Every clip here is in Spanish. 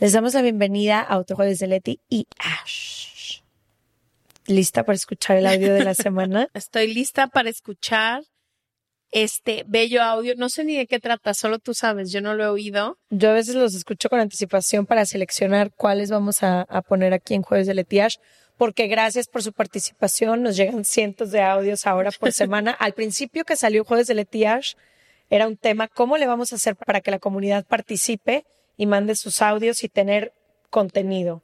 Les damos la bienvenida a otro jueves de Leti y Ash. ¿Lista para escuchar el audio de la semana? Estoy lista para escuchar este bello audio. No sé ni de qué trata, solo tú sabes, yo no lo he oído. Yo a veces los escucho con anticipación para seleccionar cuáles vamos a, poner aquí en Jueves de Leti Ash, porque gracias por su participación. Nos llegan cientos de audios ahora por semana. Al principio que salió Jueves de Leti Ash, era un tema, ¿cómo le vamos a hacer para que la comunidad participe? Y mande sus audios y tener contenido.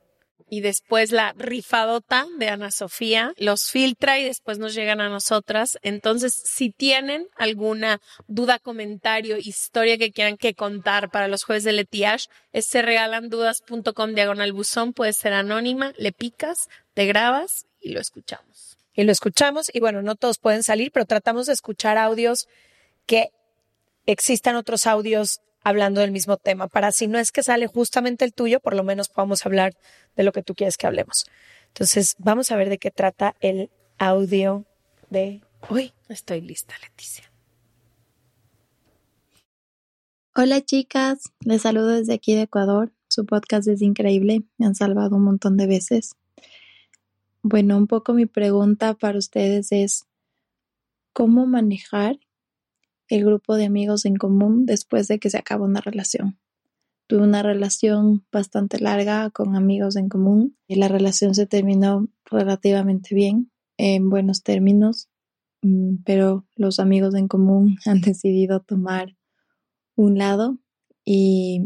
Y después la rifadota de Ana Sofía los filtra y después nos llegan a nosotras. Entonces, si tienen alguna duda, comentario, historia que quieran que contar para los jueves de Letiash, es serregalandudas.com diagonal buzón, puede ser anónima, le picas, te grabas y lo escuchamos. Y lo escuchamos y bueno, no todos pueden salir, pero tratamos de escuchar audios que existan otros audios hablando del mismo tema, para si no es que sale justamente el tuyo, por lo menos podamos hablar de lo que tú quieres que hablemos. Entonces, vamos a ver de qué trata el audio de hoy. Estoy lista, Leticia. Hola chicas, les saludo desde aquí de Ecuador. Su podcast es increíble, me han salvado un montón de veces. Bueno, un poco mi pregunta para ustedes es, ¿cómo manejar el grupo de amigos en común después de que se acabó una relación. Tuve una relación bastante larga con amigos en común y la relación se terminó relativamente bien, en buenos términos, mm, pero los amigos en común han decidido tomar un lado y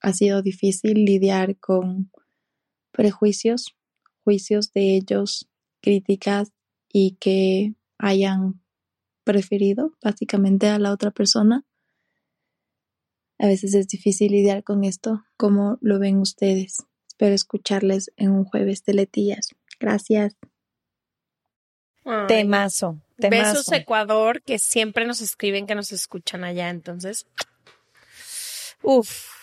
ha sido difícil lidiar con prejuicios, juicios de ellos, críticas y que hayan preferido, básicamente a la otra persona. A veces es difícil lidiar con esto. ¿Cómo lo ven ustedes? Espero escucharles en un jueves de letillas. Gracias. temazo, temazo. Besos Ecuador, que siempre nos escriben que nos escuchan allá. Entonces, uf.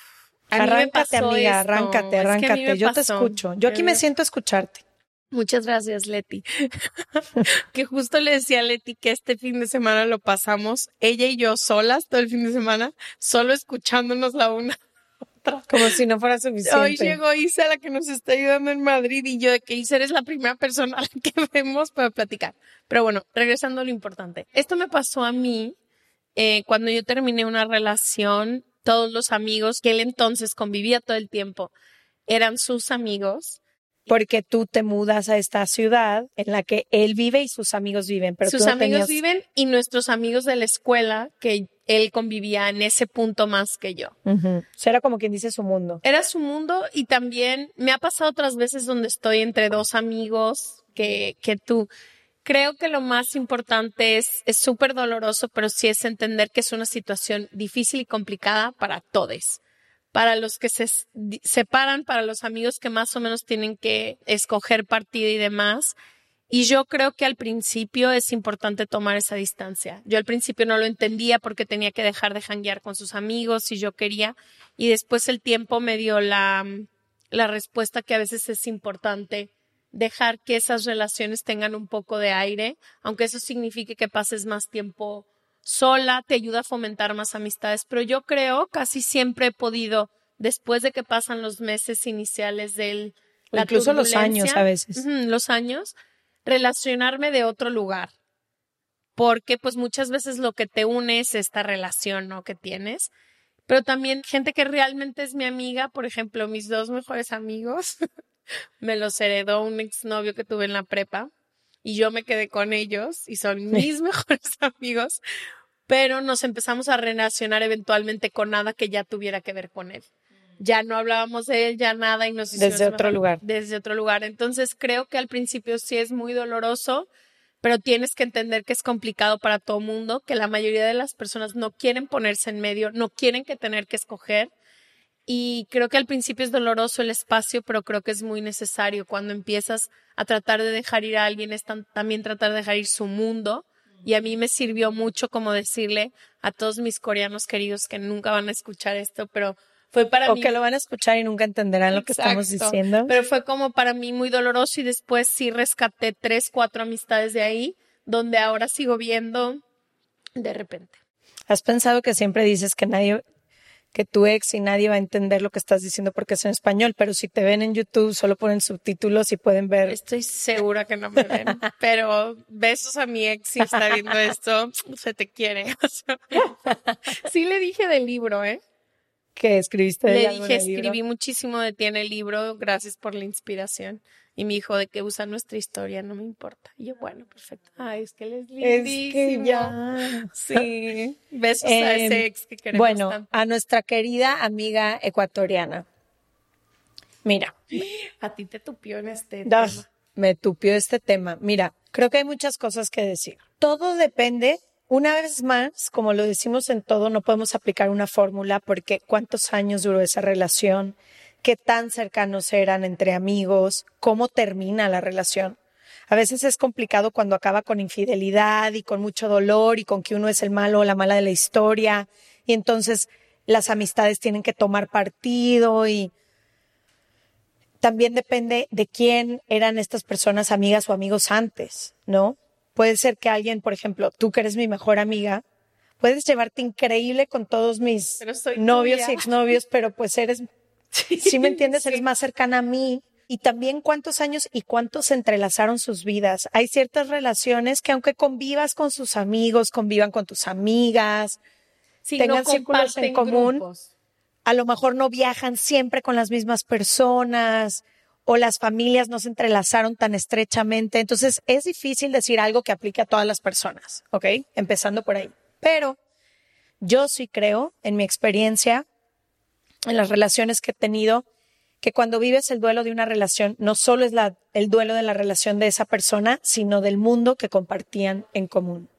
Arráncate, amiga, arráncate, arráncate. Yo te escucho. Yo aquí me siento a escucharte. Muchas gracias, Leti. que justo le decía a Leti que este fin de semana lo pasamos ella y yo solas todo el fin de semana, solo escuchándonos la una. Otra. Como si no fuera suficiente. Hoy llegó Isa, la que nos está ayudando en Madrid, y yo de que Isa eres la primera persona a la que vemos para platicar. Pero bueno, regresando a lo importante. Esto me pasó a mí eh, cuando yo terminé una relación. Todos los amigos que él entonces convivía todo el tiempo eran sus amigos porque tú te mudas a esta ciudad en la que él vive y sus amigos viven. Pero sus amigos viven y nuestros amigos de la escuela que él convivía en ese punto más que yo. era como quien dice su mundo. Era su mundo y también me ha pasado otras veces donde estoy entre dos amigos que, que tú. Creo que lo más importante es, es súper doloroso, pero sí es entender que es una situación difícil y complicada para todos para los que se separan, para los amigos que más o menos tienen que escoger partido y demás. Y yo creo que al principio es importante tomar esa distancia. Yo al principio no lo entendía porque tenía que dejar de janguear con sus amigos si yo quería. Y después el tiempo me dio la, la respuesta que a veces es importante dejar que esas relaciones tengan un poco de aire, aunque eso signifique que pases más tiempo sola, te ayuda a fomentar más amistades. Pero yo creo, casi siempre he podido, después de que pasan los meses iniciales del... incluso los años a veces. los años, relacionarme de otro lugar. Porque pues muchas veces lo que te une es esta relación, ¿no? Que tienes. Pero también gente que realmente es mi amiga, por ejemplo, mis dos mejores amigos, me los heredó un exnovio que tuve en la prepa y yo me quedé con ellos y son mis mejores amigos, pero nos empezamos a relacionar eventualmente con nada que ya tuviera que ver con él ya no hablábamos de él, ya nada y nos Desde otro lugar. Desde otro lugar. Entonces creo que al principio sí es muy doloroso, pero tienes que entender que es complicado para todo mundo, que la mayoría de las personas no quieren ponerse en medio, no quieren que tener que escoger. Y creo que al principio es doloroso el espacio, pero creo que es muy necesario. Cuando empiezas a tratar de dejar ir a alguien, es también tratar de dejar ir su mundo. Y a mí me sirvió mucho como decirle a todos mis coreanos queridos que nunca van a escuchar esto, pero fue para o que lo van a escuchar y nunca entenderán lo que estamos diciendo. Pero fue como para mí muy doloroso y después sí rescaté tres, cuatro amistades de ahí, donde ahora sigo viendo de repente. ¿Has pensado que siempre dices que nadie, que tu ex y nadie va a entender lo que estás diciendo porque es en español, pero si te ven en YouTube solo ponen subtítulos y pueden ver. Estoy segura que no me ven, pero besos a mi ex si está viendo esto, se te quiere. sí le dije del libro, ¿eh? que escribiste Le dije, escribí muchísimo de ti en el libro, gracias por la inspiración. Y me dijo de que usa nuestra historia, no me importa. Y yo, bueno, perfecto. Ay, es que él es lindísimo. Es que ya. Sí. Besos a ese em, ex que queremos Bueno, a nuestra querida amiga ecuatoriana. Mira. A ti te tupió en este tema. Me tupió este tema. Mira, creo que hay muchas cosas que decir. Todo depende una vez más, como lo decimos en todo, no podemos aplicar una fórmula porque cuántos años duró esa relación, qué tan cercanos eran entre amigos, cómo termina la relación. A veces es complicado cuando acaba con infidelidad y con mucho dolor y con que uno es el malo o la mala de la historia y entonces las amistades tienen que tomar partido y también depende de quién eran estas personas amigas o amigos antes, ¿no? Puede ser que alguien, por ejemplo, tú que eres mi mejor amiga, puedes llevarte increíble con todos mis novios y exnovios, pero pues eres, si me entiendes, eres más cercana a mí. Y también cuántos años y cuántos se entrelazaron sus vidas. Hay ciertas relaciones que aunque convivas con sus amigos, convivan con tus amigas, tengan círculos en común, a lo mejor no viajan siempre con las mismas personas, o las familias no se entrelazaron tan estrechamente. Entonces es difícil decir algo que aplique a todas las personas, ¿ok? Empezando por ahí. Pero yo sí creo, en mi experiencia, en las relaciones que he tenido, que cuando vives el duelo de una relación, no solo es la, el duelo de la relación de esa persona, sino del mundo que compartían en común.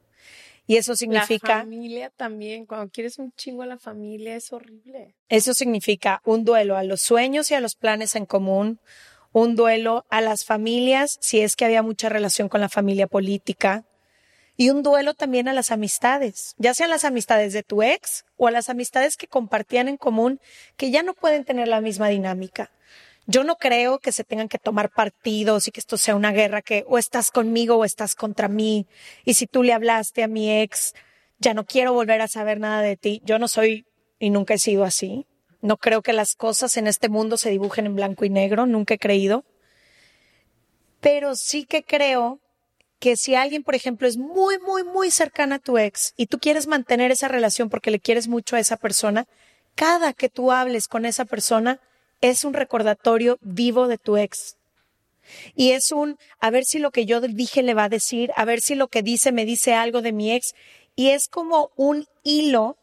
Y eso significa... La familia también, cuando quieres un chingo a la familia es horrible. Eso significa un duelo a los sueños y a los planes en común, un duelo a las familias, si es que había mucha relación con la familia política, y un duelo también a las amistades, ya sean las amistades de tu ex o a las amistades que compartían en común, que ya no pueden tener la misma dinámica. Yo no creo que se tengan que tomar partidos y que esto sea una guerra que o estás conmigo o estás contra mí. Y si tú le hablaste a mi ex, ya no quiero volver a saber nada de ti. Yo no soy y nunca he sido así. No creo que las cosas en este mundo se dibujen en blanco y negro, nunca he creído. Pero sí que creo que si alguien, por ejemplo, es muy, muy, muy cercana a tu ex y tú quieres mantener esa relación porque le quieres mucho a esa persona, cada que tú hables con esa persona es un recordatorio vivo de tu ex. Y es un, a ver si lo que yo dije le va a decir, a ver si lo que dice me dice algo de mi ex. Y es como un hilo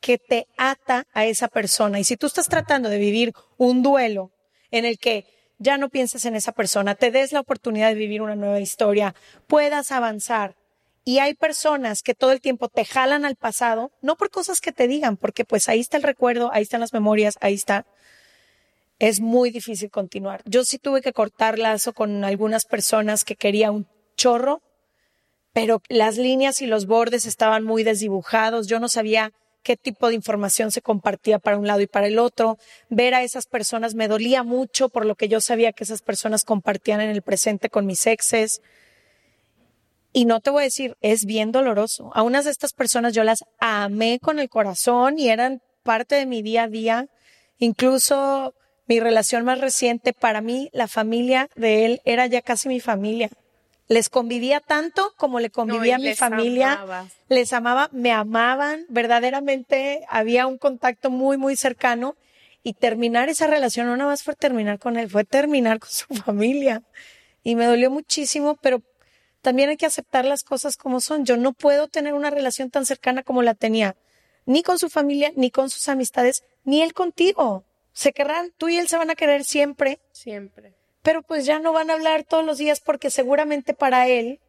que te ata a esa persona. Y si tú estás tratando de vivir un duelo en el que ya no pienses en esa persona, te des la oportunidad de vivir una nueva historia, puedas avanzar. Y hay personas que todo el tiempo te jalan al pasado, no por cosas que te digan, porque pues ahí está el recuerdo, ahí están las memorias, ahí está. Es muy difícil continuar. Yo sí tuve que cortar lazo con algunas personas que quería un chorro, pero las líneas y los bordes estaban muy desdibujados. Yo no sabía qué tipo de información se compartía para un lado y para el otro. Ver a esas personas me dolía mucho por lo que yo sabía que esas personas compartían en el presente con mis exes. Y no te voy a decir, es bien doloroso. A unas de estas personas yo las amé con el corazón y eran parte de mi día a día. Incluso mi relación más reciente, para mí, la familia de él era ya casi mi familia. Les convivía tanto como le convivía a mi familia. Les amaba, me amaban. Verdaderamente había un contacto muy, muy cercano. Y terminar esa relación no nada más fue terminar con él, fue terminar con su familia. Y me dolió muchísimo, pero también hay que aceptar las cosas como son. Yo no puedo tener una relación tan cercana como la tenía, ni con su familia, ni con sus amistades, ni él contigo. Se querrán, tú y él se van a querer siempre. Siempre. Pero pues ya no van a hablar todos los días porque seguramente para él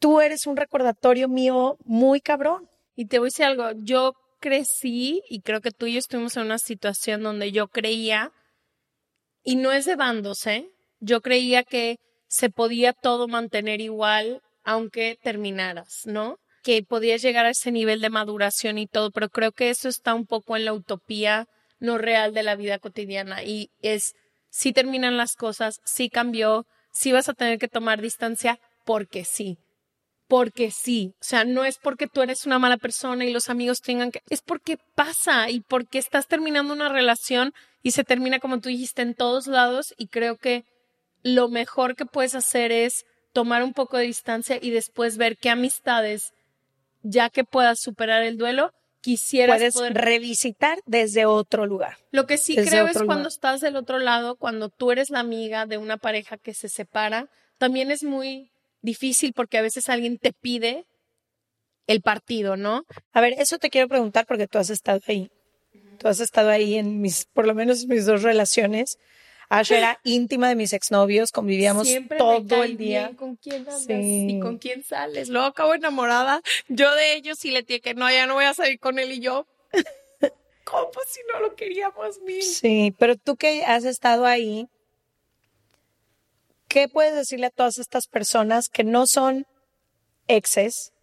tú eres un recordatorio mío muy cabrón. Y te voy a decir algo, yo crecí y creo que tú y yo estuvimos en una situación donde yo creía, y no es de bandos, ¿eh? Yo creía que se podía todo mantener igual aunque terminaras, ¿no? Que podías llegar a ese nivel de maduración y todo, pero creo que eso está un poco en la utopía no real de la vida cotidiana y es si terminan las cosas, si cambió, si vas a tener que tomar distancia porque sí. Porque sí, o sea, no es porque tú eres una mala persona y los amigos tengan que, es porque pasa y porque estás terminando una relación y se termina como tú dijiste en todos lados y creo que lo mejor que puedes hacer es tomar un poco de distancia y después ver qué amistades, ya que puedas superar el duelo, quisieras Puedes revisitar desde otro lugar. Lo que sí creo es cuando estás del otro lado, cuando tú eres la amiga de una pareja que se separa, también es muy difícil porque a veces alguien te pide el partido, ¿no? A ver, eso te quiero preguntar porque tú has estado ahí. Tú has estado ahí en mis, por lo menos mis dos relaciones. Ash era íntima de mis exnovios, convivíamos todo el día. ¿Con quién andas y con quién sales? Luego acabo enamorada yo de ellos y le dije que no, ya no voy a salir con él y yo. ¿Cómo si no lo queríamos mil? Sí, pero tú que has estado ahí, ¿qué puedes decirle a todas estas personas que no son exes,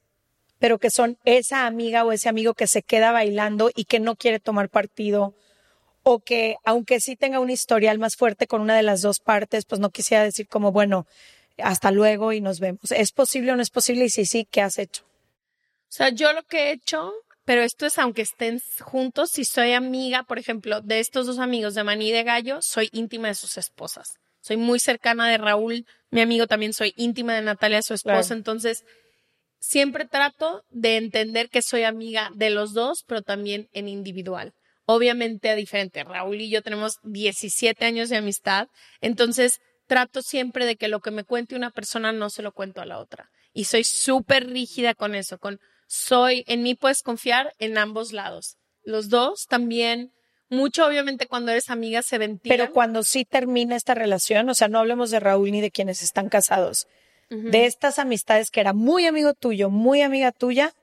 pero que son esa amiga o ese amigo que se queda bailando y que no quiere tomar partido? O que aunque sí tenga un historial más fuerte con una de las dos partes, pues no quisiera decir como, bueno, hasta luego y nos vemos. ¿Es posible o no es posible? Y si sí, ¿qué has hecho? O sea, yo lo que he hecho, pero esto es aunque estén juntos, si soy amiga, por ejemplo, de estos dos amigos de Maní y de Gallo, soy íntima de sus esposas. Soy muy cercana de Raúl, mi amigo también soy íntima de Natalia, su esposa, entonces siempre trato de entender que soy amiga de los dos, pero también en individual obviamente diferente. Raúl y yo tenemos 17 años de amistad, entonces trato siempre de que lo que me cuente una persona no se lo cuento a la otra. Y soy súper rígida con eso, con soy, en mí puedes confiar en ambos lados. Los dos también, mucho obviamente cuando eres amiga se ventila. Pero cuando sí termina esta relación, o sea, no hablemos de Raúl ni de quienes están casados, de estas amistades que era muy amigo tuyo, muy amiga tuya,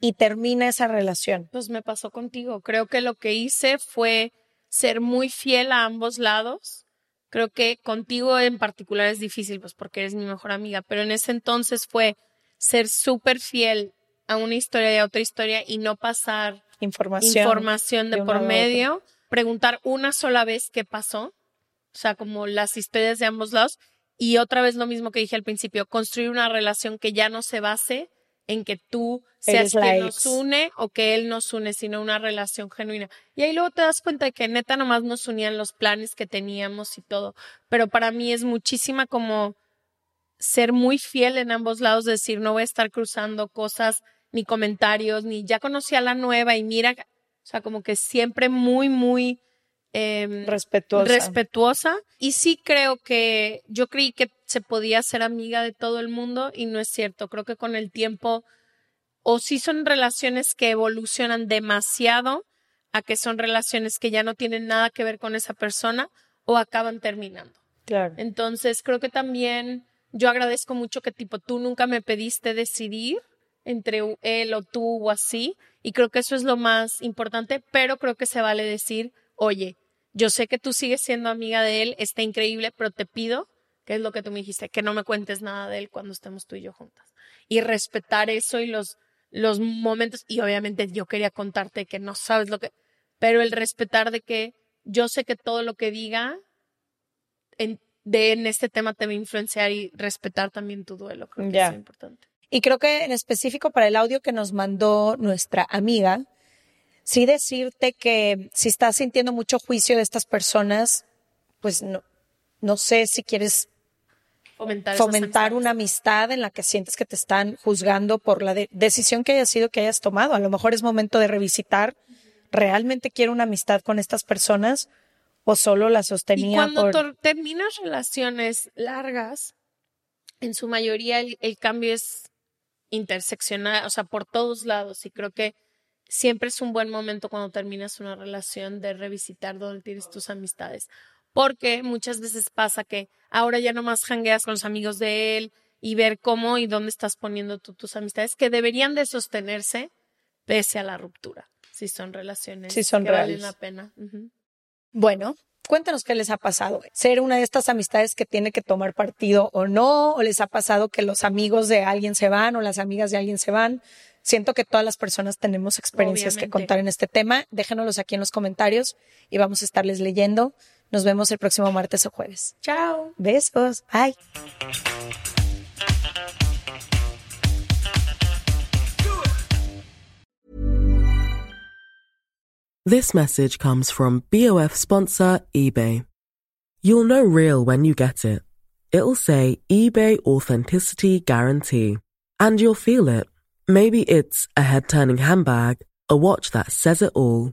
y termina esa relación? Pues me pasó contigo. Creo que lo que hice fue ser muy fiel a ambos lados. Creo que contigo en particular es difícil, pues porque eres mi mejor amiga, pero en ese entonces fue ser súper fiel a una historia y a otra historia y no pasar información, información de, por medio, preguntar una sola vez qué pasó, o sea, como las historias de ambos lados, y otra vez lo mismo que dije al principio, construir una relación que ya no se base en que tú seas quien nos une o que él nos une, sino una relación genuina. Y ahí luego te das cuenta de que neta nomás nos unían los planes que teníamos y todo. Pero para mí es muchísima como ser muy fiel en ambos lados, decir, no voy a estar cruzando cosas, ni comentarios, ni ya conocí a la nueva y mira, o sea, como que siempre muy, muy em, respetuosa. respetuosa. Y sí creo que yo creí que se podía ser amiga de todo el mundo y no es cierto. Creo que con el tiempo o sí son relaciones que evolucionan demasiado a que son relaciones que ya no tienen nada que ver con esa persona o acaban terminando. Claro. Entonces, creo que también yo agradezco mucho que tipo tú nunca me pediste decidir entre él o tú o así y creo que eso es lo más importante, pero creo que se vale decir, "Oye, yo sé que tú sigues siendo amiga de él, está increíble, pero te pido que es lo que tú me dijiste, que no me cuentes nada de él cuando estemos tú y yo juntas. Y respetar eso y los, los momentos, y obviamente yo quería contarte que no sabes lo que, pero el respetar de que yo sé que todo lo que diga en, de, en este tema te va a influenciar y respetar también tu duelo, creo que es importante. Y creo que en específico para el audio que nos mandó nuestra amiga, sí decirte que si estás sintiendo mucho juicio de estas personas, pues no, no sé si quieres fomentar, una amistad en la que sientes que te están juzgando por la decisión que haya sido que hayas tomado. A lo mejor es momento de revisitar, ¿realmente quiero una amistad con estas personas o solo la sostenía y cuando terminas relaciones largas, en su mayoría el, el cambio es interseccional, o sea, por todos lados. Y creo que siempre es un buen momento cuando terminas una relación de revisitar dónde tienes tus amistades porque muchas veces pasa que ahora ya nomás jangueas con los amigos de él y ver cómo y dónde estás poniendo tú tus amistades que deberían de sostenerse pese a la ruptura, si son relaciones que valen la pena. Bueno, cuéntanos qué les ha pasado. Ser una de estas amistades que tiene que tomar partido o no, o les ha pasado que los amigos de alguien se van o las amigas de alguien se van. Siento que todas las personas tenemos experiencias que contar en este tema. Déjenoslos aquí en los comentarios y vamos a estarles leyendo. Nos vemos el próximo martes o jueves. Chao. Besos. Bye. This message comes from BOF sponsor eBay. You'll know real when you get it. It'll say eBay Authenticity Guarantee. And you'll feel it. Maybe it's a head turning handbag, a watch that says it all